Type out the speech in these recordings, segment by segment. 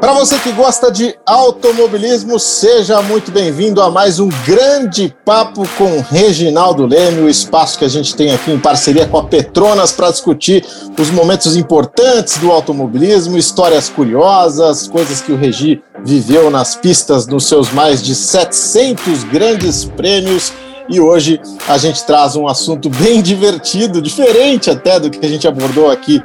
Para você que gosta de automobilismo, seja muito bem-vindo a mais um grande papo com Reginaldo Leme, o espaço que a gente tem aqui em parceria com a Petronas para discutir os momentos importantes do automobilismo, histórias curiosas, coisas que o Regi viveu nas pistas nos seus mais de 700 grandes prêmios e hoje a gente traz um assunto bem divertido, diferente até do que a gente abordou aqui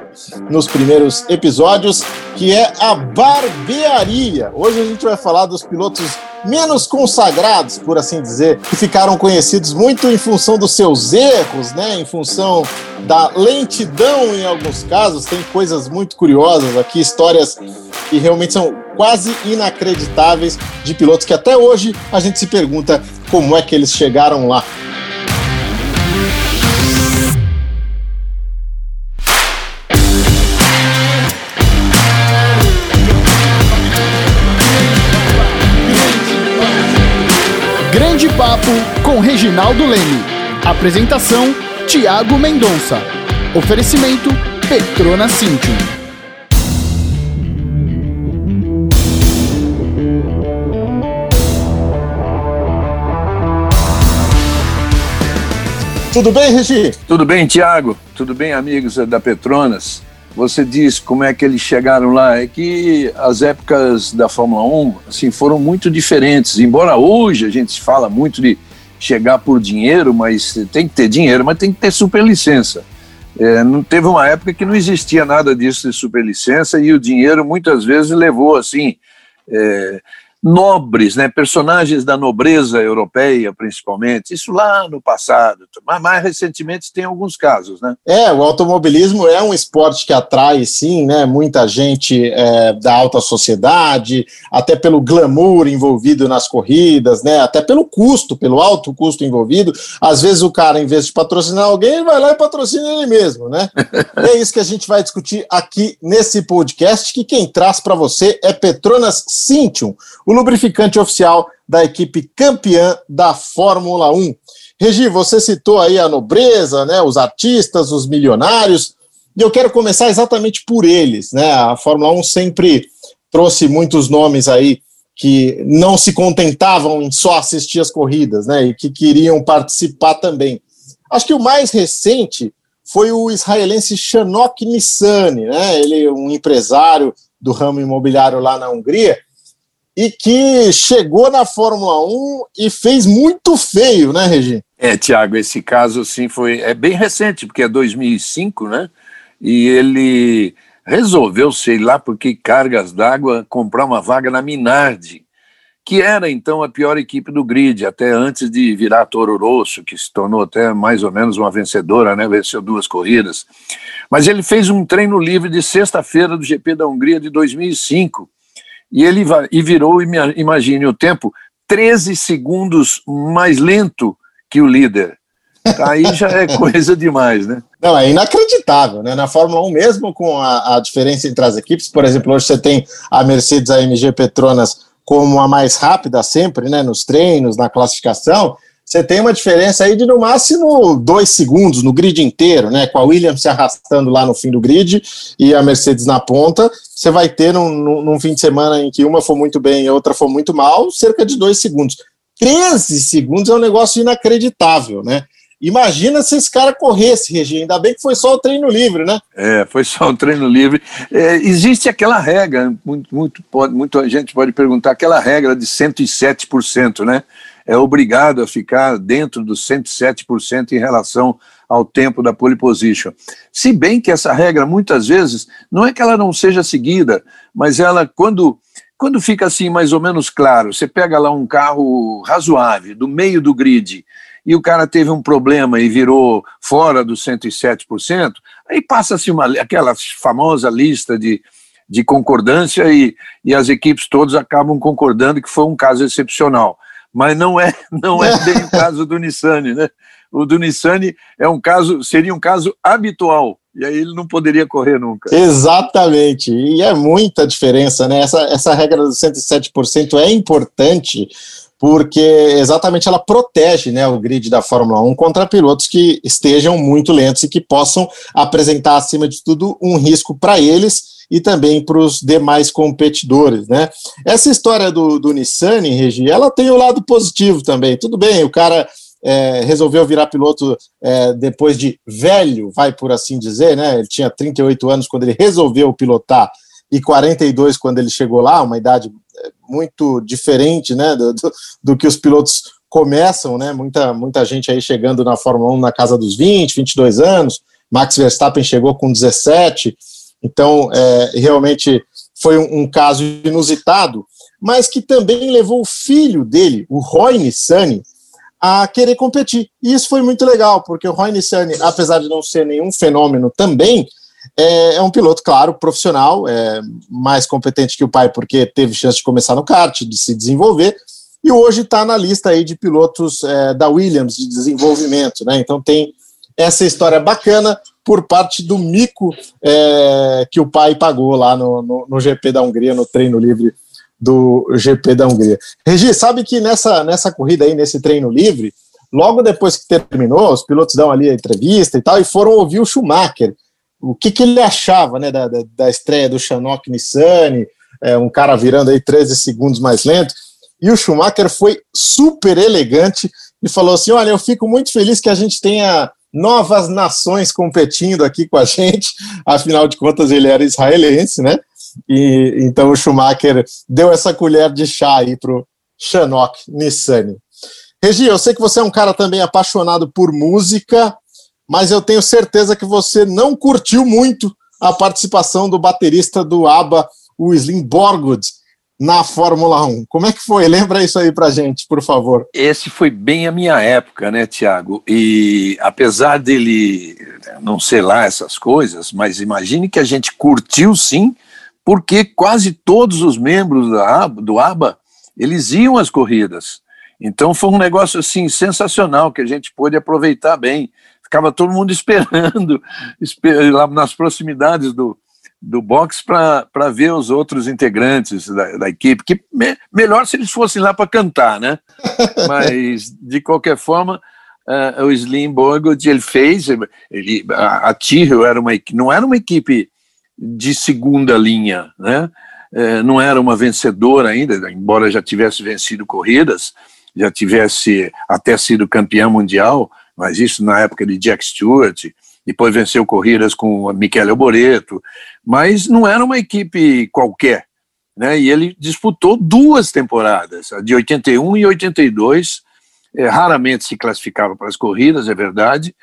nos primeiros episódios, que é a barbearia. Hoje a gente vai falar dos pilotos menos consagrados, por assim dizer, que ficaram conhecidos muito em função dos seus erros, né? Em função da lentidão em alguns casos. Tem coisas muito curiosas aqui, histórias que realmente são quase inacreditáveis de pilotos que até hoje a gente se pergunta como é que eles chegaram lá. Grande Papo com Reginaldo Leme. Apresentação: Tiago Mendonça. Oferecimento: Petrona Cintium. Tudo bem, Regi? Tudo bem, Tiago? Tudo bem, amigos da Petronas? Você diz como é que eles chegaram lá. É que as épocas da Fórmula 1 assim, foram muito diferentes. Embora hoje a gente fala muito de chegar por dinheiro, mas tem que ter dinheiro, mas tem que ter superlicença. É, não teve uma época que não existia nada disso de superlicença e o dinheiro muitas vezes levou assim é, nobres, né, personagens da nobreza europeia, principalmente, isso lá no passado, mas mais recentemente tem alguns casos, né? É, o automobilismo é um esporte que atrai, sim, né, muita gente é, da alta sociedade, até pelo glamour envolvido nas corridas, né, até pelo custo, pelo alto custo envolvido. Às vezes o cara, em vez de patrocinar alguém, vai lá e patrocina ele mesmo, né? é isso que a gente vai discutir aqui nesse podcast, que quem traz para você é Petronas Cintium, o o lubrificante oficial da equipe campeã da Fórmula 1. Regi, você citou aí a nobreza, né, os artistas, os milionários, e eu quero começar exatamente por eles. Né? A Fórmula 1 sempre trouxe muitos nomes aí que não se contentavam em só assistir as corridas, né, e que queriam participar também. Acho que o mais recente foi o israelense Shanok Nissani, né, ele é um empresário do ramo imobiliário lá na Hungria, e que chegou na Fórmula 1 e fez muito feio, né, Regi? É, Tiago, esse caso sim foi é bem recente, porque é 2005, né? E ele resolveu, sei lá por que cargas d'água, comprar uma vaga na Minardi, que era então a pior equipe do grid, até antes de virar Toro Rosso, que se tornou até mais ou menos uma vencedora, né? Venceu duas corridas. Mas ele fez um treino livre de sexta-feira do GP da Hungria de 2005 e ele e virou, imagine o tempo, 13 segundos mais lento que o líder. Aí já é coisa demais, né? Não, é inacreditável, né? Na Fórmula 1, mesmo com a, a diferença entre as equipes, por exemplo, hoje você tem a Mercedes AMG Petronas como a mais rápida sempre, né? Nos treinos, na classificação, você tem uma diferença aí de no máximo dois segundos no grid inteiro, né? Com a Williams se arrastando lá no fim do grid e a Mercedes na ponta, você vai ter num, num fim de semana em que uma for muito bem e a outra for muito mal, cerca de dois segundos. 13 segundos é um negócio inacreditável, né? Imagina se esse cara corresse, Regina. Ainda bem que foi só o treino livre, né? É, foi só o treino livre. É, existe aquela regra, muito, muito, pode, muita gente pode perguntar, aquela regra de 107%, né? É obrigado a ficar dentro dos 107% em relação ao tempo da pole position. Se bem que essa regra, muitas vezes, não é que ela não seja seguida, mas ela, quando, quando fica assim mais ou menos claro, você pega lá um carro razoável, do meio do grid, e o cara teve um problema e virou fora dos 107%, aí passa-se aquela famosa lista de, de concordância e, e as equipes todas acabam concordando que foi um caso excepcional mas não é, não é bem o caso do Nissani, né? O do Nissani é um caso, seria um caso habitual, e aí ele não poderia correr nunca. Exatamente, e é muita diferença, né? Essa, essa regra dos 107% é importante porque exatamente ela protege né, o grid da Fórmula 1 contra pilotos que estejam muito lentos e que possam apresentar, acima de tudo, um risco para eles e também para os demais competidores, né? Essa história do, do Nissan, Regi, ela tem o lado positivo também. Tudo bem, o cara é, resolveu virar piloto é, depois de velho, vai por assim dizer, né? Ele tinha 38 anos quando ele resolveu pilotar e 42 quando ele chegou lá, uma idade é, muito diferente, né, do, do, do que os pilotos começam, né? Muita, muita gente aí chegando na Fórmula 1 na casa dos 20, 22 anos. Max Verstappen chegou com 17. Então, é, realmente foi um, um, caso inusitado, mas que também levou o filho dele, o Roy Nissany, a querer competir. E isso foi muito legal, porque o Roy Nissany, apesar de não ser nenhum fenômeno também, é, é, um piloto, claro, profissional, é mais competente que o pai, porque teve chance de começar no kart, de se desenvolver, e hoje está na lista aí de pilotos é, da Williams de desenvolvimento, né? Então tem essa história bacana por parte do mico é, que o pai pagou lá no, no, no, GP da Hungria, no treino livre do GP da Hungria. Regi, sabe que nessa, nessa corrida aí, nesse treino livre, logo depois que terminou, os pilotos dão ali a entrevista e tal, e foram ouvir o Schumacher. O que, que ele achava né, da, da, da estreia do Chanok Nissani, é, um cara virando aí 13 segundos mais lento. E o Schumacher foi super elegante e falou assim: Olha, eu fico muito feliz que a gente tenha novas nações competindo aqui com a gente. Afinal de contas, ele era israelense, né? E então o Schumacher deu essa colher de chá aí pro Chanok Nissani. Regi, eu sei que você é um cara também apaixonado por música, mas eu tenho certeza que você não curtiu muito a participação do baterista do ABBA, o Slim Borgwood, na Fórmula 1. Como é que foi? Lembra isso aí pra gente, por favor. Esse foi bem a minha época, né, Tiago? E apesar dele não sei lá essas coisas, mas imagine que a gente curtiu sim, porque quase todos os membros da, do ABA, eles iam às corridas. Então foi um negócio assim sensacional que a gente pôde aproveitar bem. Ficava todo mundo esperando, lá nas proximidades do, do box para ver os outros integrantes da, da equipe, que me, melhor se eles fossem lá para cantar, né? Mas, de qualquer forma, uh, o Slim Borgold, ele fez, ele, a, a Tyrrell era uma, não era uma equipe de segunda linha, né? Uh, não era uma vencedora ainda, embora já tivesse vencido corridas, já tivesse até sido campeão mundial, mas isso na época de Jack Stewart, depois venceu corridas com Michele Alboreto, mas não era uma equipe qualquer. Né? E ele disputou duas temporadas, a de 81 e 82, é, raramente se classificava para as corridas, é verdade,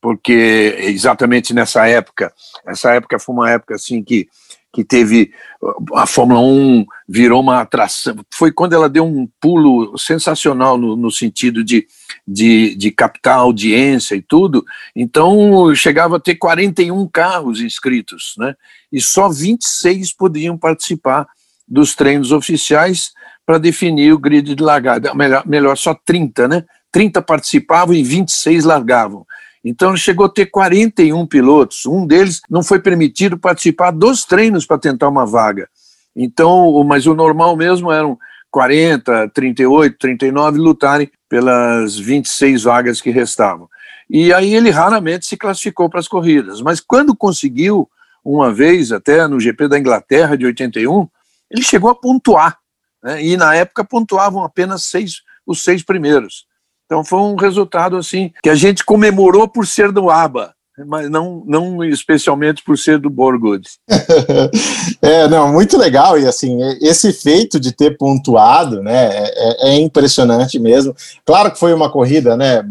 porque exatamente nessa época, essa época foi uma época assim que que teve a Fórmula 1 virou uma atração. Foi quando ela deu um pulo sensacional no, no sentido de, de, de, captar audiência e tudo. Então chegava a ter 41 carros inscritos, né? E só 26 podiam participar dos treinos oficiais para definir o grid de largada. Melhor, melhor, só 30, né? 30 participavam e 26 largavam. Então ele chegou a ter 41 pilotos. Um deles não foi permitido participar dos treinos para tentar uma vaga. Então, mas o normal mesmo eram 40, 38, 39 lutarem pelas 26 vagas que restavam. E aí ele raramente se classificou para as corridas, mas quando conseguiu, uma vez até no GP da Inglaterra de 81, ele chegou a pontuar. Né? E na época pontuavam apenas seis, os seis primeiros. Então foi um resultado assim que a gente comemorou por ser do ABA, mas não, não especialmente por ser do Borgod. é, não, muito legal e assim esse feito de ter pontuado, né, é, é, impressionante mesmo. Claro que foi uma corrida, né,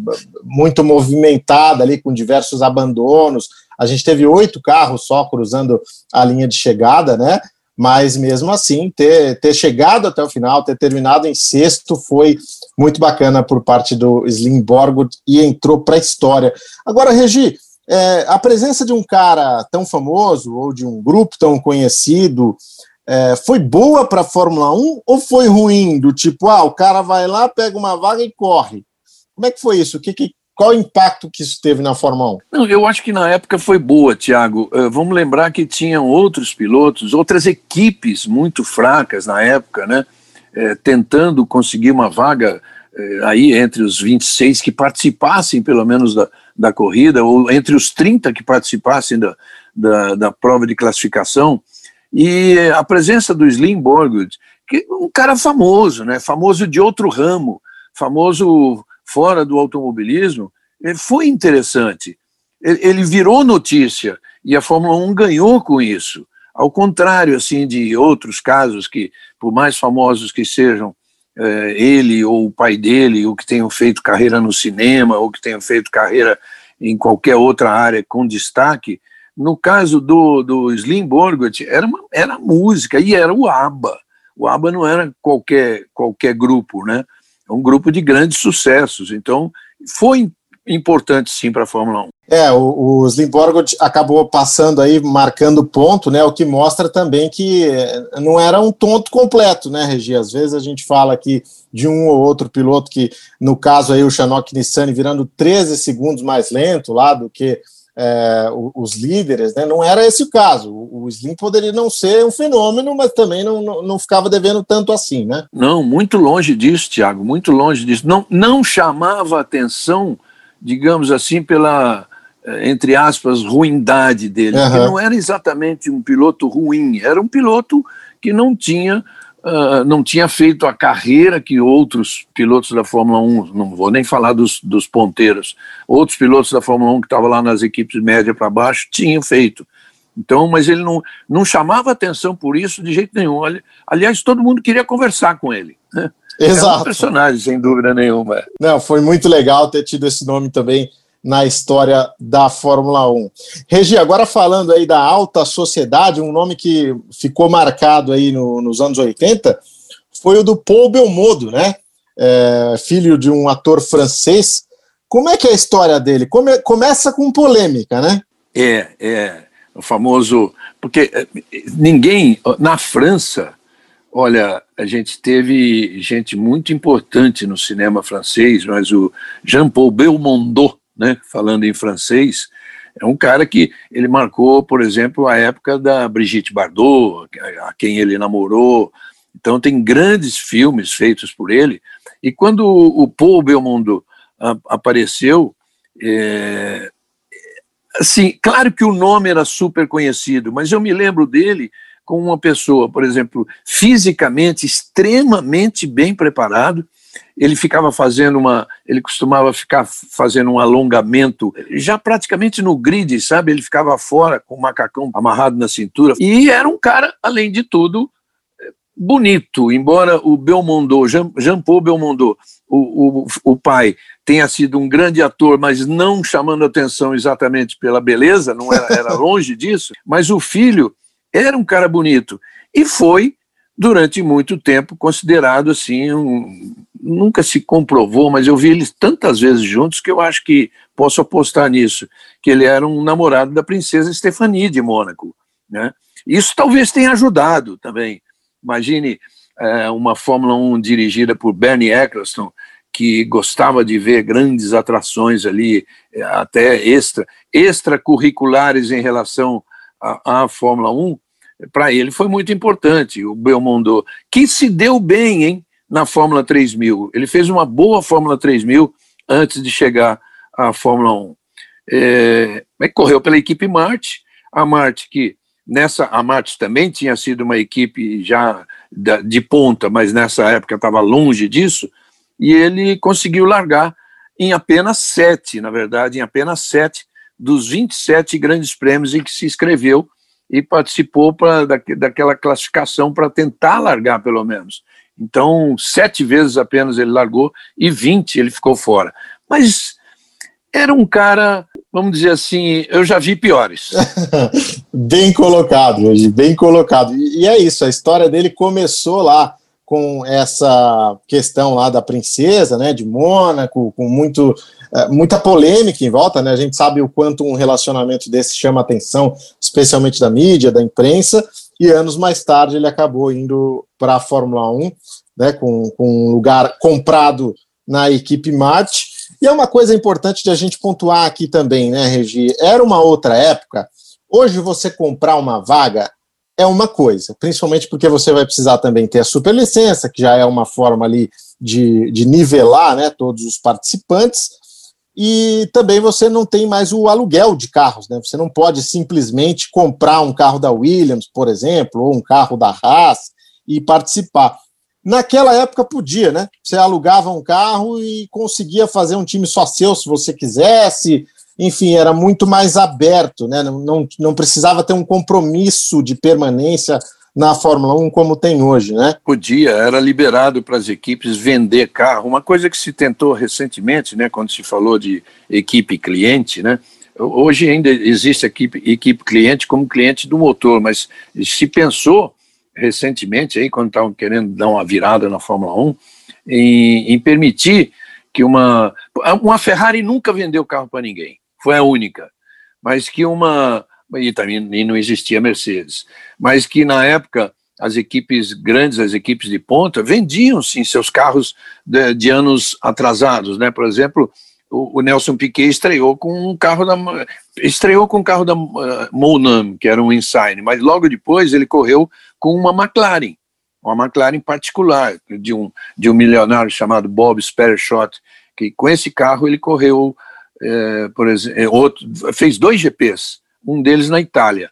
muito movimentada ali com diversos abandonos. A gente teve oito carros só cruzando a linha de chegada, né? Mas mesmo assim, ter, ter chegado até o final, ter terminado em sexto, foi muito bacana por parte do Slim Borgwood e entrou para a história. Agora, Regi, é, a presença de um cara tão famoso ou de um grupo tão conhecido é, foi boa para a Fórmula 1 ou foi ruim? Do tipo, ah, o cara vai lá, pega uma vaga e corre. Como é que foi isso? O que, que qual o impacto que isso teve na Fórmula 1? Não, eu acho que na época foi boa, Tiago. Uh, vamos lembrar que tinham outros pilotos, outras equipes muito fracas na época, né? Uh, tentando conseguir uma vaga uh, aí entre os 26 que participassem, pelo menos, da, da corrida, ou entre os 30 que participassem da, da, da prova de classificação. E a presença do Slim Borgwood, que um cara famoso, né? famoso de outro ramo, famoso fora do automobilismo, foi interessante. Ele virou notícia e a Fórmula 1 ganhou com isso. Ao contrário assim de outros casos que, por mais famosos que sejam, é, ele ou o pai dele, ou que tenham feito carreira no cinema, ou que tenham feito carreira em qualquer outra área com destaque, no caso do, do Slim Borgot, era, uma, era música e era o ABBA. O ABBA não era qualquer, qualquer grupo, né? É um grupo de grandes sucessos. Então, foi importante sim para a Fórmula 1. É, o, o Slim Borgot acabou passando aí, marcando ponto, né? O que mostra também que eh, não era um tonto completo, né, Regi? Às vezes a gente fala aqui de um ou outro piloto que, no caso aí, o Chanok Nissani virando 13 segundos mais lento lá do que é, os líderes, né? Não era esse o caso. O Slim poderia não ser um fenômeno, mas também não, não, não, ficava devendo tanto assim, né? Não, muito longe disso, Thiago, muito longe disso. Não, não chamava atenção digamos assim, pela, eh, entre aspas, ruindade dele. Uhum. não era exatamente um piloto ruim, era um piloto que não tinha. Uh, não tinha feito a carreira que outros pilotos da Fórmula 1, não vou nem falar dos, dos ponteiros, outros pilotos da Fórmula 1 que estavam lá nas equipes média para baixo tinham feito. Então, mas ele não, não chamava atenção por isso de jeito nenhum. Aliás, todo mundo queria conversar com ele. Né? Exato. É um personagem, sem dúvida nenhuma. Não, foi muito legal ter tido esse nome também na história da Fórmula 1. Regi, agora falando aí da alta sociedade, um nome que ficou marcado aí no, nos anos 80 foi o do Paul Belmondo, né? É, filho de um ator francês. Como é que é a história dele? Come, começa com polêmica, né? É, é. O famoso. Porque eh, ninguém. Na França, Olha, a gente teve gente muito importante no cinema francês, mas o Jean-Paul Belmondo, né, falando em francês, é um cara que ele marcou, por exemplo, a época da Brigitte Bardot, a quem ele namorou. Então tem grandes filmes feitos por ele. E quando o Paul Belmondo apareceu, é, assim, claro que o nome era super conhecido, mas eu me lembro dele com uma pessoa, por exemplo, fisicamente extremamente bem preparado, ele ficava fazendo uma, ele costumava ficar fazendo um alongamento já praticamente no grid, sabe? Ele ficava fora com o macacão amarrado na cintura e era um cara, além de tudo, bonito, embora o Belmondo, Jean, Jean Paul Belmondo, o, o, o pai, tenha sido um grande ator, mas não chamando atenção exatamente pela beleza, não era, era longe disso, mas o filho era um cara bonito. E foi, durante muito tempo, considerado assim, um, nunca se comprovou, mas eu vi eles tantas vezes juntos que eu acho que posso apostar nisso, que ele era um namorado da princesa Stephanie de Mônaco. Né? Isso talvez tenha ajudado também. Imagine é, uma Fórmula 1 dirigida por Bernie Eccleston, que gostava de ver grandes atrações ali, é, até extra, extracurriculares em relação à, à Fórmula 1, para ele foi muito importante, o Belmondo, que se deu bem hein, na Fórmula 3000. Ele fez uma boa Fórmula 3000 antes de chegar à Fórmula 1. É, correu pela equipe Marte, a Marte que nessa a Marte também tinha sido uma equipe já de ponta, mas nessa época estava longe disso, e ele conseguiu largar em apenas sete, na verdade, em apenas sete dos 27 grandes prêmios em que se inscreveu e participou pra, da, daquela classificação para tentar largar, pelo menos. Então, sete vezes apenas ele largou e 20 ele ficou fora. Mas era um cara, vamos dizer assim, eu já vi piores. bem colocado, hoje, bem colocado. E é isso, a história dele começou lá com essa questão lá da princesa, né, de Mônaco, com muito é, muita polêmica em volta, né? A gente sabe o quanto um relacionamento desse chama atenção, especialmente da mídia, da imprensa, e anos mais tarde ele acabou indo para a Fórmula 1, né, com, com um lugar comprado na equipe Marte. E é uma coisa importante de a gente pontuar aqui também, né, Regi? Era uma outra época. Hoje você comprar uma vaga é uma coisa, principalmente porque você vai precisar também ter a superlicença, que já é uma forma ali de, de nivelar né, todos os participantes. E também você não tem mais o aluguel de carros, né? Você não pode simplesmente comprar um carro da Williams, por exemplo, ou um carro da Haas e participar. Naquela época podia, né? Você alugava um carro e conseguia fazer um time só seu se você quisesse. Enfim, era muito mais aberto, né? Não, não, não precisava ter um compromisso de permanência na Fórmula 1 como tem hoje, né? Podia, era liberado para as equipes vender carro, uma coisa que se tentou recentemente, né, quando se falou de equipe cliente, né? Hoje ainda existe equipe, equipe cliente como cliente do motor, mas se pensou recentemente, aí, quando estavam querendo dar uma virada na Fórmula 1, em, em permitir que uma. Uma Ferrari nunca vendeu carro para ninguém, foi a única, mas que uma e também e não existia Mercedes, mas que na época as equipes grandes, as equipes de ponta, vendiam sim seus carros de, de anos atrasados, né? Por exemplo, o, o, Nelson Piquet estreou com um carro da estreou com um carro da uh, Monam, que era um Insign, mas logo depois ele correu com uma McLaren, uma McLaren particular de um de um milionário chamado Bob Spershot, que com esse carro ele correu, eh, por exemplo, outro, fez dois GPs um deles na Itália.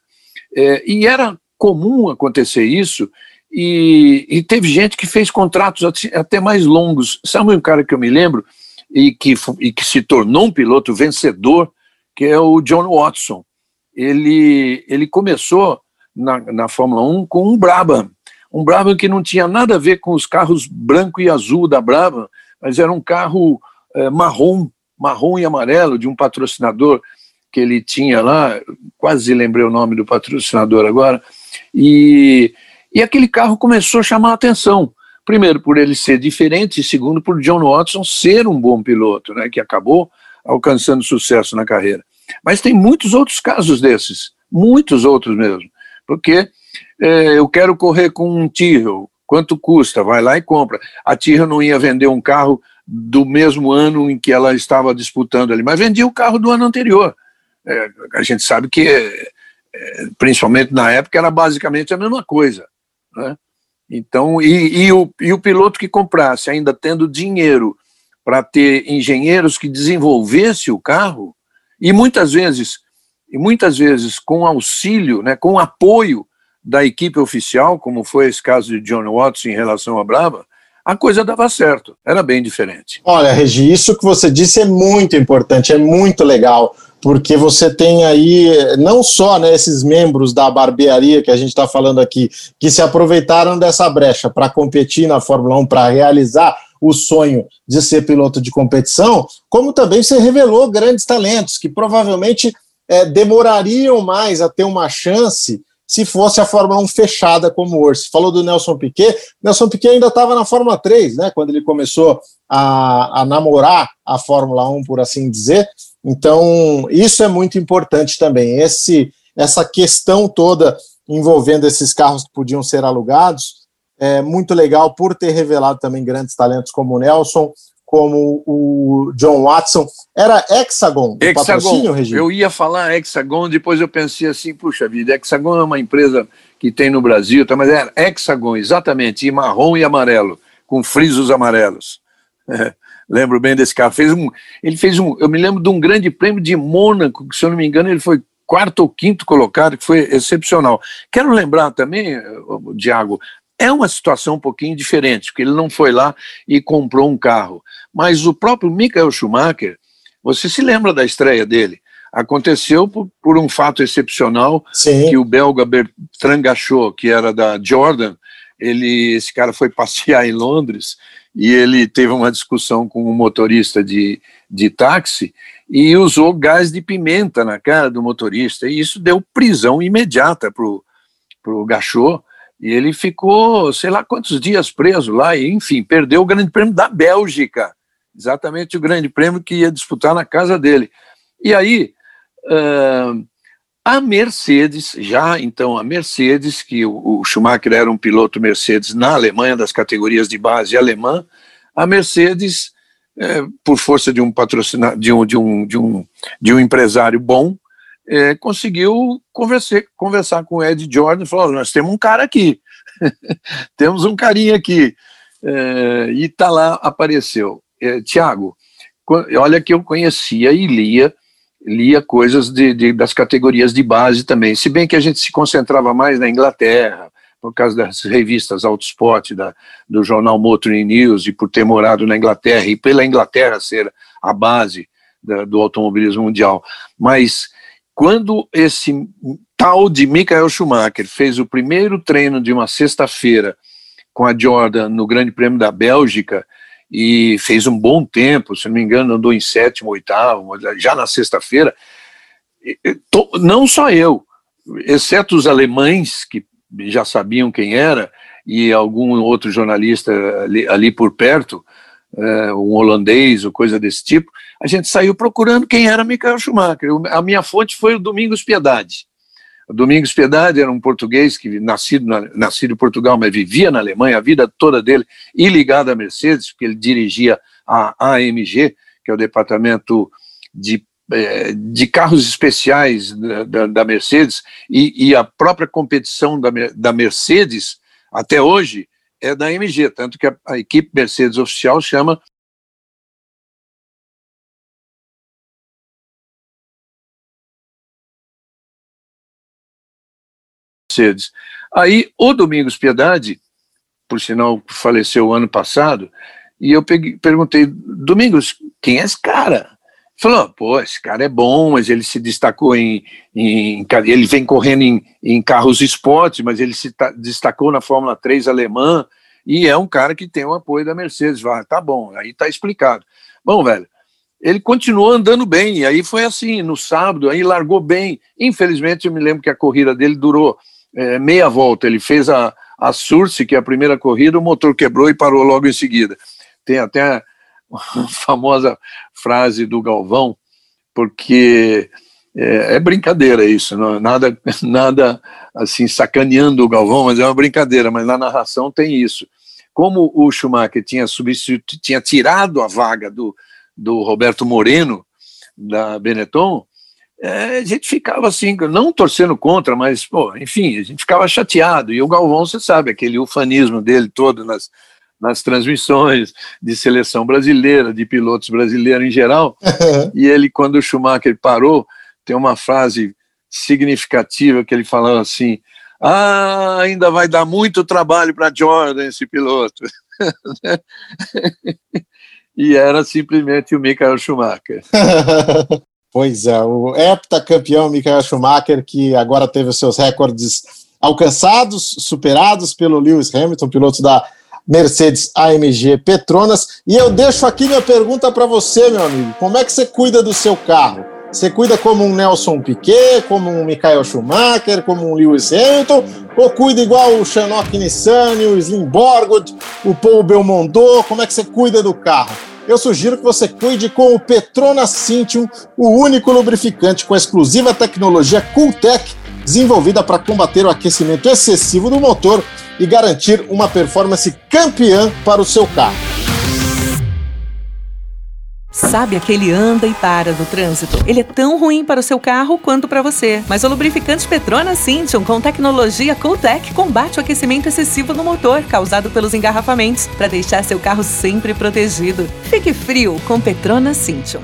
É, e era comum acontecer isso, e, e, teve gente que fez contratos até mais longos. Sabe um cara que eu me lembro e que, e que se tornou um piloto vencedor, que é o John Watson. Ele, ele começou na, na Fórmula 1 com um Brabham, um Brabham que não tinha nada a ver com os carros branco e azul da Brabham, mas era um carro é, marrom, marrom e amarelo de um patrocinador que ele tinha lá, quase lembrei o nome do patrocinador agora, e, e aquele carro começou a chamar a atenção. Primeiro, por ele ser diferente, e segundo, por John Watson ser um bom piloto, né, que acabou alcançando sucesso na carreira. Mas tem muitos outros casos desses, muitos outros mesmo, porque é, eu quero correr com um Tyrrell, quanto custa? Vai lá e compra. A Tyrrell não ia vender um carro do mesmo ano em que ela estava disputando ali, mas vendia o carro do ano anterior. É, a gente sabe que, principalmente na época, era basicamente a mesma coisa. Né? Então, e, e, o, e o piloto que comprasse, ainda tendo dinheiro para ter engenheiros que desenvolvesse o carro, e muitas vezes, e muitas vezes com auxílio, né, com apoio da equipe oficial, como foi esse caso de John Watts em relação a Brava, a coisa dava certo, era bem diferente. Olha, Regi, isso que você disse é muito importante, é muito legal porque você tem aí não só né, esses membros da barbearia que a gente está falando aqui, que se aproveitaram dessa brecha para competir na Fórmula 1, para realizar o sonho de ser piloto de competição, como também você revelou grandes talentos que provavelmente é, demorariam mais a ter uma chance se fosse a Fórmula 1 fechada como hoje. Você falou do Nelson Piquet, Nelson Piquet ainda estava na Fórmula 3, né, quando ele começou a, a namorar a Fórmula 1, por assim dizer, então, isso é muito importante também. Esse, essa questão toda envolvendo esses carros que podiam ser alugados é muito legal por ter revelado também grandes talentos como o Nelson, como o John Watson. Era Hexagon, Hexagon. Eu ia falar Hexagon, depois eu pensei assim, puxa vida, Hexagon é uma empresa que tem no Brasil, tá, mas era Hexagon, exatamente, e marrom e amarelo, com frisos amarelos. lembro bem desse carro. Fez um, ele fez um, eu me lembro de um grande prêmio de Mônaco, que se eu não me engano ele foi quarto ou quinto colocado, que foi excepcional. Quero lembrar também, Diago, é uma situação um pouquinho diferente, porque ele não foi lá e comprou um carro. Mas o próprio Michael Schumacher, você se lembra da estreia dele? Aconteceu por, por um fato excepcional Sim. que o belga Bertrand Gachot, que era da Jordan, ele, esse cara foi passear em Londres e ele teve uma discussão com um motorista de, de táxi e usou gás de pimenta na cara do motorista, e isso deu prisão imediata para o Gachot, e ele ficou, sei lá quantos dias preso lá, e enfim, perdeu o Grande Prêmio da Bélgica, exatamente o Grande Prêmio que ia disputar na casa dele. E aí, uh, a Mercedes, já então a Mercedes, que o, Schumacher era um piloto Mercedes na Alemanha, das categorias de base alemã, a Mercedes, é, por força de um patrocinador, de um, de um, de um, de um empresário bom, é, conseguiu conversar, conversar com o Ed Jordan e falou: nós temos um cara aqui, temos um carinha aqui. É, e tá lá, apareceu. É, Tiago, olha que eu conhecia e lia lia coisas de, de, das categorias de base também, se bem que a gente se concentrava mais na Inglaterra, por causa das revistas Autosport, da, do jornal Motor News, e por ter morado na Inglaterra, e pela Inglaterra ser a base da, do automobilismo mundial. Mas quando esse tal de Michael Schumacher fez o primeiro treino de uma sexta-feira com a Jordan no Grande Prêmio da Bélgica, e fez um bom tempo, se não me engano, andou em sétimo, oitavo, já na sexta-feira. Não só eu, exceto os alemães, que já sabiam quem era, e algum outro jornalista ali, ali por perto, é, um holandês ou coisa desse tipo, a gente saiu procurando quem era Michael Schumacher. A minha fonte foi o Domingos Piedade. Domingos Piedade era um português que nascido, na, nascido em Portugal, mas vivia na Alemanha a vida toda dele e ligado à Mercedes, porque ele dirigia a AMG, que é o departamento de, eh, de carros especiais da, da, da Mercedes, e, e, a própria competição da, da Mercedes, até hoje, é da AMG, tanto que a, a equipe Mercedes oficial chama Mercedes. Aí o Domingos Piedade, por sinal faleceu ano passado, e eu peguei, perguntei, Domingos, quem é esse cara? Ele falou, pô, esse cara é bom, mas ele se destacou em. em ele vem correndo em, em carros esportes, mas ele se destacou na Fórmula 3 alemã, e é um cara que tem o apoio da Mercedes. Vai, tá bom, aí tá explicado. Bom, velho, ele continuou andando bem, e aí foi assim, no sábado, aí largou bem. Infelizmente, eu me lembro que a corrida dele durou é, meia volta. Ele fez a, a Surce, que é a primeira corrida, o motor quebrou e parou logo em seguida. Tem até a, famosa frase do Galvão, porque é, é brincadeira isso, não, nada, nada assim sacaneando o Galvão, mas é uma brincadeira, mas na narração tem isso. Como o Schumacher tinha, tinha tirado a vaga do, do Roberto Moreno, da Benetton, é, a gente ficava assim, não torcendo contra, mas, pô, enfim, a gente ficava chateado. E o Galvão, você sabe, aquele ufanismo dele todo nas, nas transmissões de seleção brasileira, de pilotos brasileiros em geral. e ele, quando o Schumacher parou, tem uma frase significativa que ele falou assim: Ah, ainda vai dar muito trabalho para Jordan esse piloto. e era simplesmente o Michael Schumacher. Pois é, o heptacampeão Michael Schumacher, que agora teve os seus recordes alcançados, superados pelo Lewis Hamilton, piloto da Mercedes AMG Petronas. E eu deixo aqui minha pergunta para você, meu amigo: como é que você cuida do seu carro? Você cuida como um Nelson Piquet, como um Michael Schumacher, como um Lewis Hamilton, ou cuida igual o Shanok Nissan, o Slim Borgod, o Paul Belmondo? Como é que você cuida do carro? Eu sugiro que você cuide com o Petronas Cintium, o único lubrificante com a exclusiva tecnologia Cooltech, desenvolvida para combater o aquecimento excessivo do motor e garantir uma performance campeã para o seu carro. Sabe aquele anda e para no trânsito? Ele é tão ruim para o seu carro quanto para você. Mas o lubrificante Petronas Cintium com tecnologia Cooltech combate o aquecimento excessivo no motor causado pelos engarrafamentos para deixar seu carro sempre protegido. Fique frio com Petronas Cintium.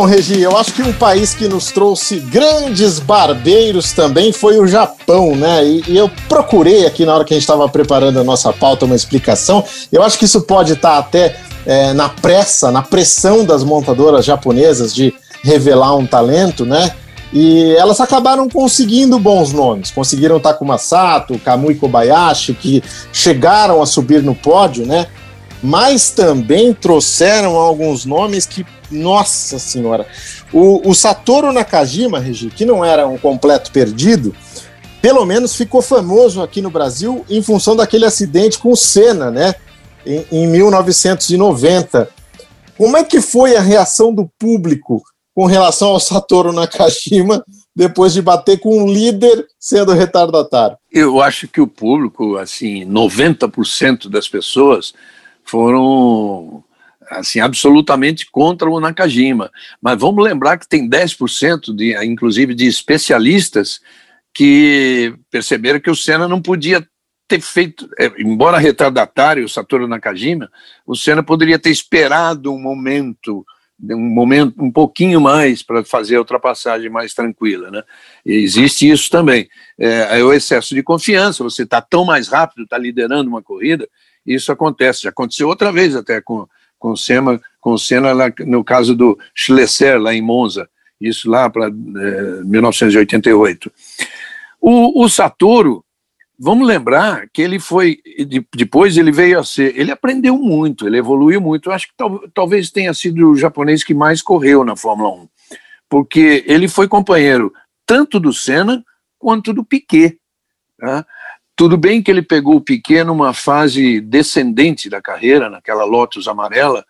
Bom, Regi, eu acho que um país que nos trouxe grandes barbeiros também foi o Japão, né? E, e eu procurei aqui na hora que a gente estava preparando a nossa pauta uma explicação. Eu acho que isso pode estar tá até é, na pressa, na pressão das montadoras japonesas de revelar um talento, né? E elas acabaram conseguindo bons nomes. Conseguiram Takuma Sato, Kamui Kobayashi, que chegaram a subir no pódio, né? Mas também trouxeram alguns nomes que nossa senhora. O, o Satoru Nakajima, Regi, que não era um completo perdido, pelo menos ficou famoso aqui no Brasil em função daquele acidente com o Senna, né? Em, em 1990. Como é que foi a reação do público com relação ao Satoru Nakajima depois de bater com um líder sendo retardatário? Eu acho que o público, assim, 90% das pessoas foram assim, absolutamente contra o Nakajima. Mas vamos lembrar que tem 10%, de, inclusive, de especialistas que perceberam que o Senna não podia ter feito, é, embora retardatário o Satoru Nakajima, o Senna poderia ter esperado um momento um momento um pouquinho mais para fazer a ultrapassagem mais tranquila, né? E existe isso também. É, é o excesso de confiança. Você está tão mais rápido, está liderando uma corrida, isso acontece. Já aconteceu outra vez até com com Senna, com Senna lá, no caso do Schlesser lá em Monza. Isso lá para é, 1988. O, o Satoru vamos lembrar que ele foi, depois ele veio a ser, ele aprendeu muito, ele evoluiu muito. Eu acho que tal, talvez tenha sido o japonês que mais correu na Fórmula 1, porque ele foi companheiro tanto do Senna quanto do Piquet. Tá? Tudo bem que ele pegou o Piquet numa fase descendente da carreira, naquela Lotus amarela,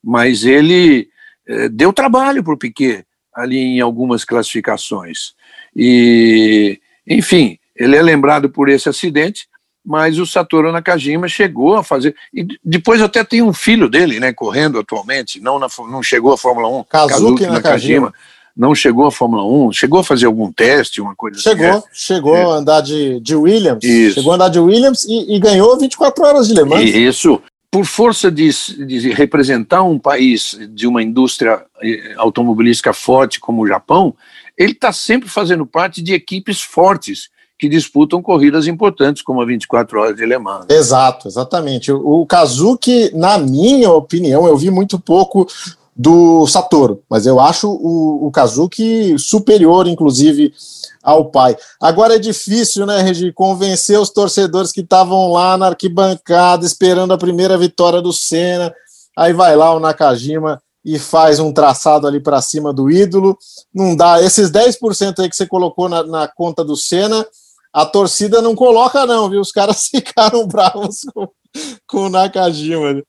mas ele eh, deu trabalho para o Piquet ali em algumas classificações. E, enfim, ele é lembrado por esse acidente, mas o Satoru Nakajima chegou a fazer. E depois até tem um filho dele, né, correndo atualmente, não, na, não chegou à Fórmula 1. Kazuki, Kazuki Nakajima. Nakajima. Não chegou à Fórmula 1, chegou a fazer algum teste, uma coisa chegou, assim. Chegou, chegou é. a andar de, de Williams. Isso. Chegou a andar de Williams e, e ganhou 24 horas de Le Mans. Isso. Por força de, de representar um país de uma indústria eh, automobilística forte como o Japão, ele está sempre fazendo parte de equipes fortes que disputam corridas importantes, como a 24 Horas de Le Mans. Exato, exatamente. O, o Kazuki, na minha opinião, eu vi muito pouco do Satoru, mas eu acho o, o Kazuki superior, inclusive, ao pai. Agora é difícil, né, Regi, convencer os torcedores que estavam lá na arquibancada esperando a primeira vitória do Senna. Aí vai lá o Nakajima e faz um traçado ali para cima do ídolo. Não dá. Esses 10% aí que você colocou na, na conta do Senna, a torcida não coloca, não, viu? Os caras ficaram bravos com, com o Nakajima.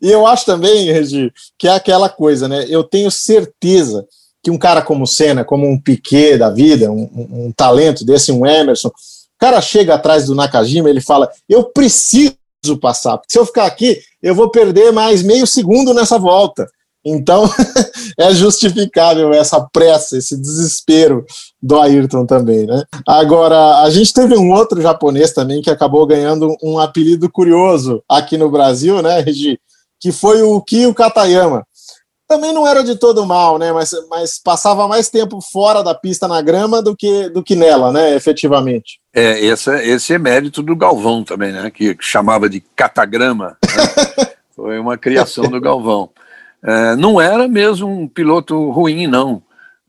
E eu acho também, Regi, que é aquela coisa, né? Eu tenho certeza que um cara como Senna, como um Piquet da vida, um, um, um talento desse, um Emerson, o cara chega atrás do Nakajima ele fala: Eu preciso passar, porque se eu ficar aqui, eu vou perder mais meio segundo nessa volta. Então, é justificável essa pressa, esse desespero do Ayrton também, né? Agora, a gente teve um outro japonês também que acabou ganhando um apelido curioso aqui no Brasil, né, Regi? Que foi o Kyo Katayama. Também não era de todo mal, né? Mas, mas passava mais tempo fora da pista na grama do que, do que nela, né? Efetivamente. É, esse, esse é mérito do Galvão também, né? Que chamava de catagrama. Né? foi uma criação do Galvão. É, não era mesmo um piloto ruim, não.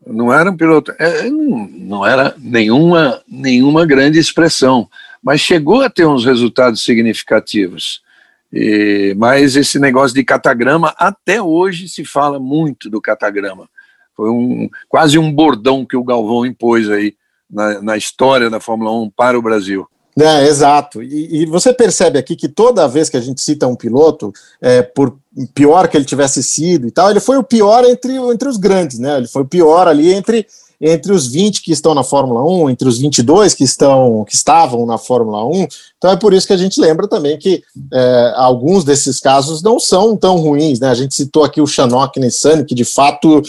Não era um piloto. É, não, era nenhuma, nenhuma grande expressão, mas chegou a ter uns resultados significativos. E, mas esse negócio de catagrama, até hoje se fala muito do catagrama. Foi um, quase um bordão que o Galvão impôs aí na, na história da Fórmula 1 para o Brasil. É, exato. E, e, você percebe aqui que toda vez que a gente cita um piloto, é, por pior que ele tivesse sido e tal, ele foi o pior entre, entre os grandes, né? Ele foi o pior ali entre, entre os 20 que estão na Fórmula 1, entre os 22 que, estão, que estavam na Fórmula 1. Então é por isso que a gente lembra também que é, alguns desses casos não são tão ruins, né? A gente citou aqui o Shanok Nissani, que de fato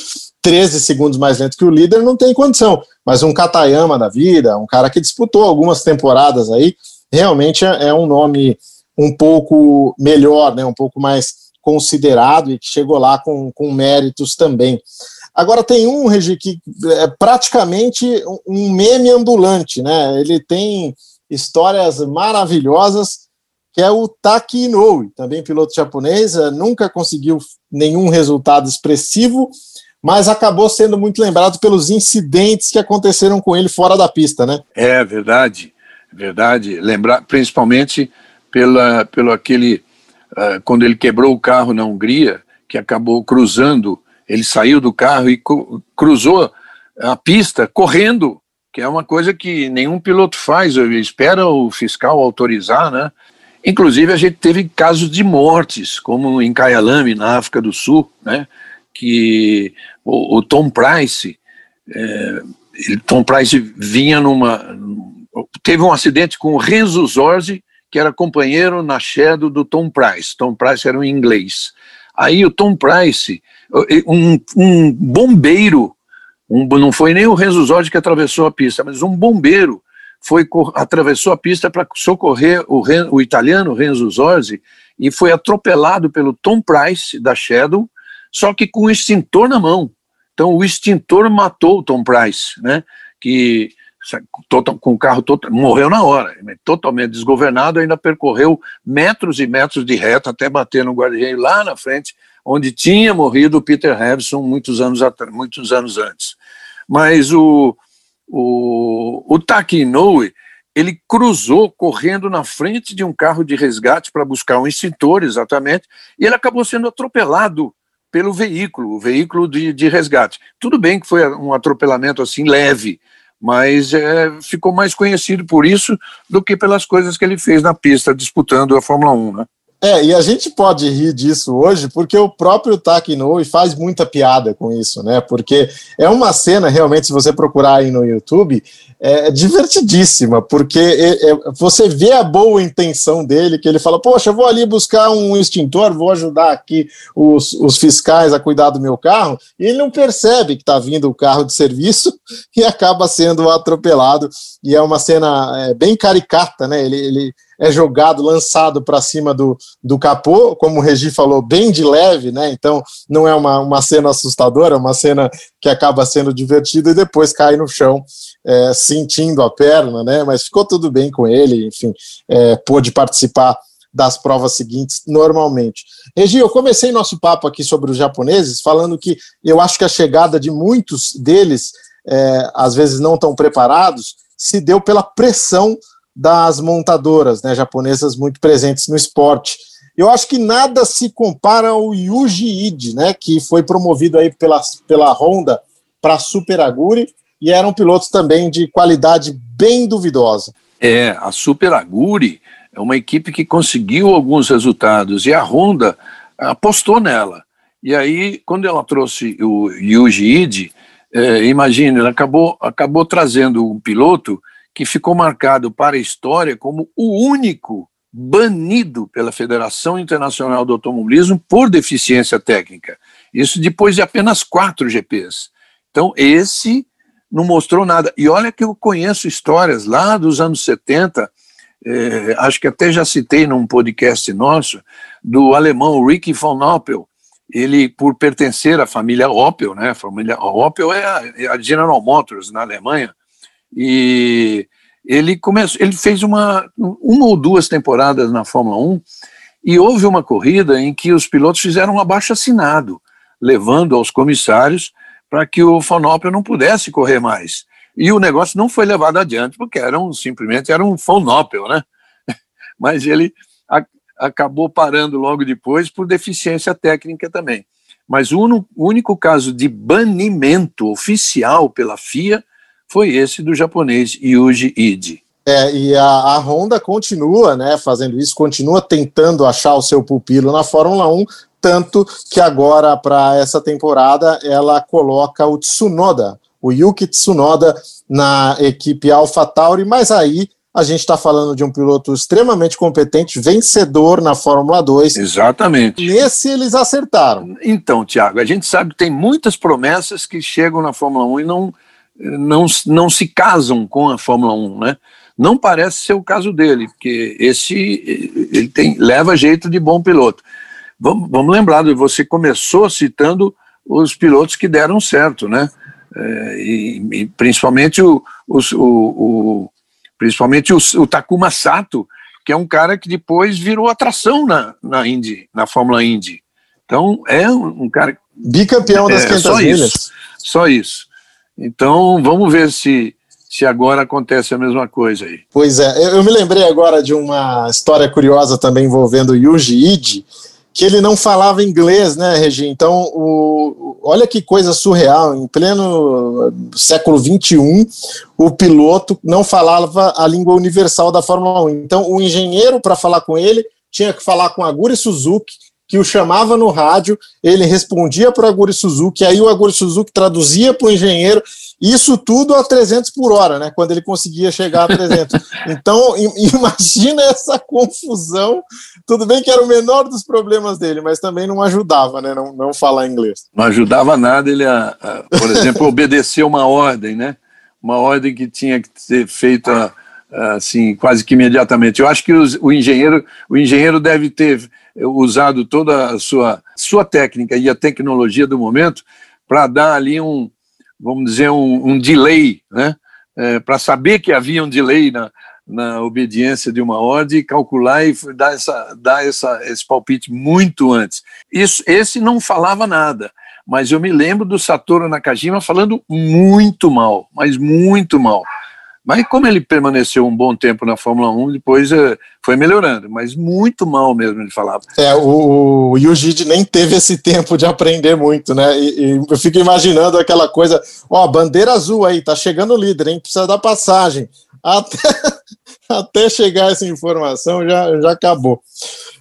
13 segundos mais lento que o líder não tem condição mas um Katayama da vida, um cara que disputou algumas temporadas aí, realmente é, é um nome um pouco melhor, né, um pouco mais considerado e que chegou lá com, com méritos também. Agora tem um, Regi, que é praticamente um meme ambulante, né? Ele tem histórias maravilhosas, que é o Taki Inoue, também piloto japonês, é, nunca conseguiu nenhum resultado expressivo, mas acabou sendo muito lembrado pelos incidentes que aconteceram com ele fora da pista, né? É verdade, verdade. Lembrar, principalmente pela, pelo aquele uh, quando ele quebrou o carro na Hungria, que acabou cruzando. Ele saiu do carro e cruzou a pista correndo, que é uma coisa que nenhum piloto faz. Espera o fiscal autorizar, né? Inclusive a gente teve casos de mortes, como em Kyalami, na África do Sul, né? Que o, o Tom Price, é, ele, Tom Price vinha numa. Teve um acidente com o Renzo Zorzi, que era companheiro na Shadow do Tom Price. Tom Price era um inglês. Aí o Tom Price, um, um bombeiro Um, não foi nem o Renzo Zorzi que atravessou a pista, mas um bombeiro foi atravessou a pista para socorrer o, o, italiano Renzo Zorzi e foi atropelado pelo Tom Price da Shadow, só que com o extintor na mão. Então o extintor matou o Tom Price, né? Que com o carro todo, morreu na hora, né, totalmente desgovernado, ainda percorreu metros e metros de reta até bater no guarda-reio lá na frente, onde tinha morrido o Peter Harrison muitos anos, muitos anos antes. Mas o, o, o Taki Inoue, ele cruzou correndo na frente de um carro de resgate para buscar um extintor, exatamente, e ele acabou sendo atropelado pelo veículo, o veículo de, de resgate. Tudo bem que foi um atropelamento assim leve, mas é, ficou mais conhecido por isso do que pelas coisas que ele fez na pista disputando a Fórmula 1, né? É, e a gente pode rir disso hoje porque o próprio Taki Inoue faz muita piada com isso, né? Porque é uma cena, realmente, se você procurar aí no YouTube, é divertidíssima, porque é, é, você vê a boa intenção dele, que ele fala, poxa, eu vou ali buscar um extintor, vou ajudar aqui os, os fiscais a cuidar do meu carro, e ele não percebe que está vindo o carro de serviço e acaba sendo atropelado, e é uma cena é, bem caricata, né? Ele, ele é jogado, lançado para cima do, do capô, como o Regi falou, bem de leve, né? Então não é uma, uma cena assustadora, é uma cena que acaba sendo divertida e depois cai no chão, é, sentindo a perna, né? Mas ficou tudo bem com ele, enfim, é, pôde participar das provas seguintes normalmente. Regi, eu comecei nosso papo aqui sobre os japoneses falando que eu acho que a chegada de muitos deles, é, às vezes não tão preparados, se deu pela pressão das montadoras né, japonesas muito presentes no esporte. Eu acho que nada se compara ao Yuji Ide, né, que foi promovido aí pela, pela Honda para Super Aguri e era um piloto também de qualidade bem duvidosa. É, a Super Aguri é uma equipe que conseguiu alguns resultados e a Honda apostou nela. E aí, quando ela trouxe o Yuji Ide, é, imagine, ela acabou, acabou trazendo um piloto que ficou marcado para a história como o único banido pela Federação Internacional do Automobilismo por deficiência técnica. Isso depois de apenas quatro GPs. Então, esse não mostrou nada. E olha que eu conheço histórias lá dos anos 70, eh, acho que até já citei num podcast nosso, do alemão Ricky von Opel. Ele, por pertencer à família Opel, né? A família Opel é a, é a General Motors na Alemanha, e ele começou, ele fez uma, uma ou duas temporadas na Fórmula 1 e houve uma corrida em que os pilotos fizeram um abaixo assinado, levando aos comissários para que o Fonopel não pudesse correr mais. E o negócio não foi levado adiante, porque era um, simplesmente era um Fonopel, né? Mas ele a, acabou parando logo depois por deficiência técnica também. Mas o, o único caso de banimento oficial pela FIA foi esse do japonês Yuji Ide. É, e a, a, Honda continua né, fazendo isso, continua tentando achar o seu pupilo na Fórmula 1, tanto que agora, para essa temporada, ela coloca o Tsunoda, o Yuki Tsunoda, na equipe AlphaTauri, mas aí a gente está falando de um piloto extremamente competente, vencedor na Fórmula 2. Exatamente. Nesse eles acertaram. Então, Tiago, a gente sabe que tem muias promessas que chegam na Fórmula 1 e não não, não se casam com a Fórmula 1, né? Não parece ser o caso dele, porque esse ele tem, leva jeito de bom piloto. Vamos, vamos lembrar, você começou citando os pilotos que deram certo, né? É, e, e, principalmente o, o, o principalmente o, o, Takuma Sato, que é um cara que depois virou atração na, na Indy, na Fórmula Indy. Então é um, um cara bicampeão das é, 500 só milhas. Isso, só isso. Então, vamos ver se, se agora acontece a mesma coisa aí. Pois é, eu me lembrei agora de uma história curiosa também envolvendo Yuji Ide, que ele não falava inglês, né, Regi? Então, o, olha que coisa surreal, em pleno século XXI, o piloto não falava a língua universal da Fórmula 1. Então, o engenheiro, para falar com ele, tinha que falar com a Guri Suzuki, que o chamava no rádio, ele respondia para o Aguri Suzuki, aí o Aguri Suzuki traduzia para o engenheiro, isso tudo a 300 por hora, né? Quando ele conseguia chegar a 300. Então, imagina essa confusão. Tudo bem que era o menor dos problemas dele, mas também não ajudava, né? Não, não falar inglês. Não ajudava nada ele, a, a por exemplo, obedecer uma ordem, né? Uma ordem que tinha que ser feita assim quase que imediatamente. Eu acho que os, o engenheiro o engenheiro deve ter usado toda a sua sua técnica e a tecnologia do momento para dar ali um vamos dizer, um, um delay, né? É, para saber que havia um delay na, na obediência de uma ordem, calcular e dar, essa, dar essa, esse palpite muito antes. Isso, esse não falava nada, mas eu me lembro do Satoru Nakajima falando muito mal, mas muito mal. Mas como ele permaneceu um bom tempo na Fórmula 1, depois é, foi melhorando, mas muito mal mesmo ele falava. É, o, o Yuji nem teve esse tempo de aprender muito, né? E, e, eu fico imaginando aquela coisa, ó, bandeira azul aí, tá chegando o líder, hein? Precisa dar passagem. Até, até chegar essa informação já, já acabou.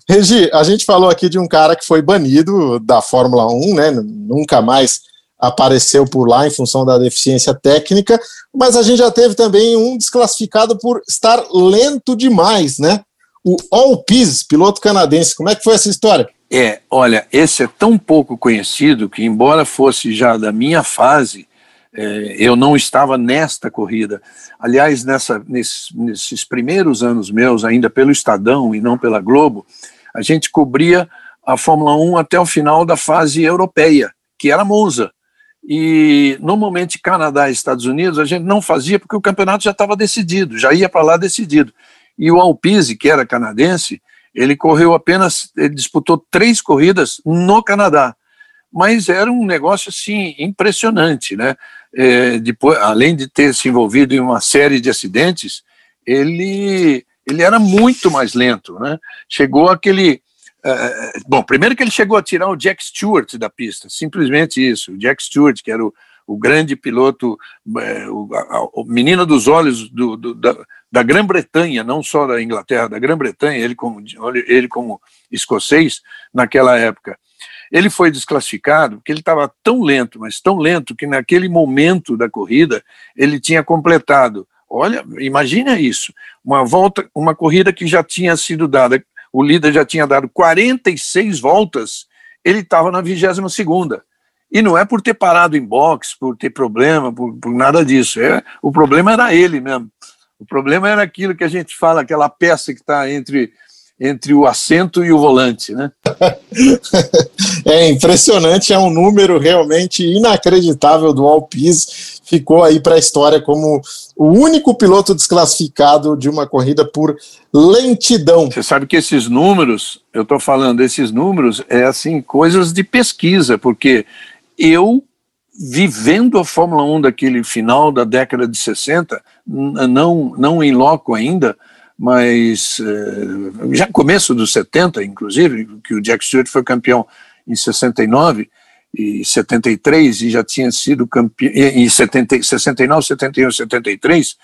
Regi, a gente falou aqui de um cara que foi banido da Fórmula 1, né? Nunca mais apareceu por lá em função da deficiência técnica, mas a gente já teve também um desclassificado por estar lento demais, né? O All Peace, piloto canadense. Como é que foi essa história? É, olha, esse é tão pouco conhecido que, embora fosse já da minha fase, é, eu não estava nesta corrida. Aliás, nessa, nesses, nesses primeiros anos meus, ainda pelo Estadão e não pela Globo, a gente cobria a Fórmula 1 até o final da fase europeia, que era Monza. E normalmente Canadá e Estados Unidos a gente não fazia porque o campeonato já estava decidido, já ia para lá decidido. E o Alpise, que era canadense, ele correu apenas, ele disputou três corridas no Canadá. Mas era um negócio assim impressionante, né? É, depois, além de ter se envolvido em uma série de acidentes, ele ele era muito mais lento, né? Chegou aquele Uh, bom, primeiro que ele chegou a tirar o Jack Stewart da pista, simplesmente isso. O Jack Stewart, que era o, o grande piloto, o, a, o, menino dos olhos do, do, da, da Grã-Bretanha, não só da Inglaterra, da Grã-Bretanha, ele como, ele como escocês naquela época. Ele foi desclassificado porque ele estava tão lento, mas tão lento, que naquele momento da corrida ele tinha completado. Olha, imagina isso, uma volta, uma corrida que já tinha sido dada o líder já tinha dado 46 voltas, ele estava na 22 segunda. E não é por ter parado em box, por ter problema, por, por nada disso. É, o problema era ele mesmo. O problema era aquilo que a gente fala, aquela peça que está entre entre o assento e o volante, né? é impressionante, é um número realmente inacreditável do Alpise. Ficou aí para a história como o único piloto desclassificado de uma corrida por lentidão. Você sabe que esses números, eu estou falando, esses números é assim coisas de pesquisa, porque eu vivendo a Fórmula 1 daquele final da década de 60, não não em loco ainda, mas uh, já começo dos 70, inclusive, que o Jack Stewart foi campeão em 69 e 73 e já tinha sido campeão em 70, 69, 71, 73.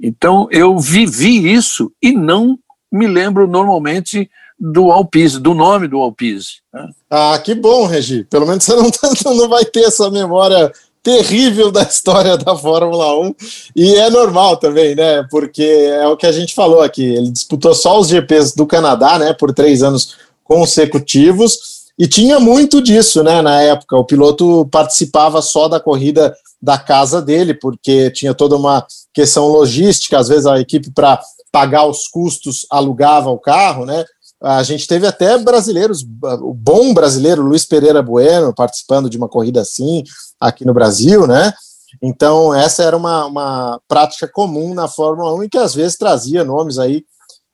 Então eu vivi isso e não me lembro normalmente do Alpise, do nome do Alpise. Né? Ah, que bom, Regi. Pelo menos você não, não vai ter essa memória terrível da história da Fórmula 1 e é normal também, né? Porque é o que a gente falou aqui. Ele disputou só os GPs do Canadá, né? Por três anos consecutivos e tinha muito disso, né? Na época, o piloto participava só da corrida da casa dele, porque tinha toda uma questão logística. Às vezes a equipe para pagar os custos alugava o carro, né? A gente teve até brasileiros, o bom brasileiro Luiz Pereira Bueno participando de uma corrida assim aqui no Brasil, né? Então, essa era uma, uma prática comum na Fórmula 1 e que às vezes trazia nomes aí